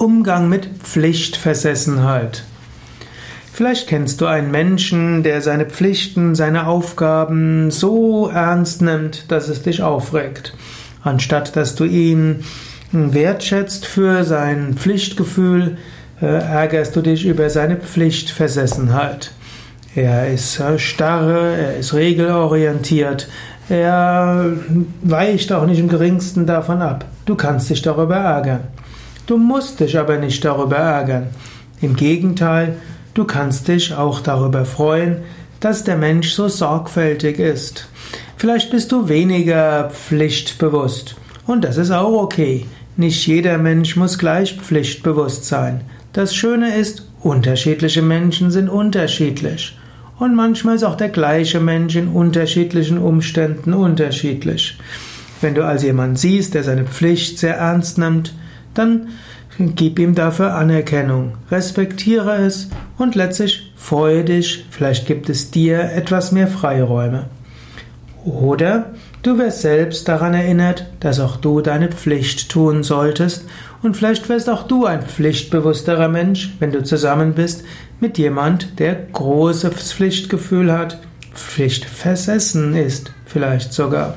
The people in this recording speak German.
Umgang mit Pflichtversessenheit. Vielleicht kennst du einen Menschen, der seine Pflichten, seine Aufgaben so ernst nimmt, dass es dich aufregt. Anstatt dass du ihn wertschätzt für sein Pflichtgefühl, äh, ärgerst du dich über seine Pflichtversessenheit. Er ist äh, starre, er ist regelorientiert, er weicht auch nicht im geringsten davon ab. Du kannst dich darüber ärgern. Du musst dich aber nicht darüber ärgern. Im Gegenteil, du kannst dich auch darüber freuen, dass der Mensch so sorgfältig ist. Vielleicht bist du weniger pflichtbewusst. Und das ist auch okay. Nicht jeder Mensch muss gleich pflichtbewusst sein. Das Schöne ist, unterschiedliche Menschen sind unterschiedlich. Und manchmal ist auch der gleiche Mensch in unterschiedlichen Umständen unterschiedlich. Wenn du also jemanden siehst, der seine Pflicht sehr ernst nimmt, dann gib ihm dafür Anerkennung, respektiere es und letztlich freue dich, vielleicht gibt es dir etwas mehr Freiräume. Oder du wirst selbst daran erinnert, dass auch du deine Pflicht tun solltest und vielleicht wirst auch du ein pflichtbewussterer Mensch, wenn du zusammen bist mit jemand, der großes Pflichtgefühl hat, Pflichtversessen ist vielleicht sogar.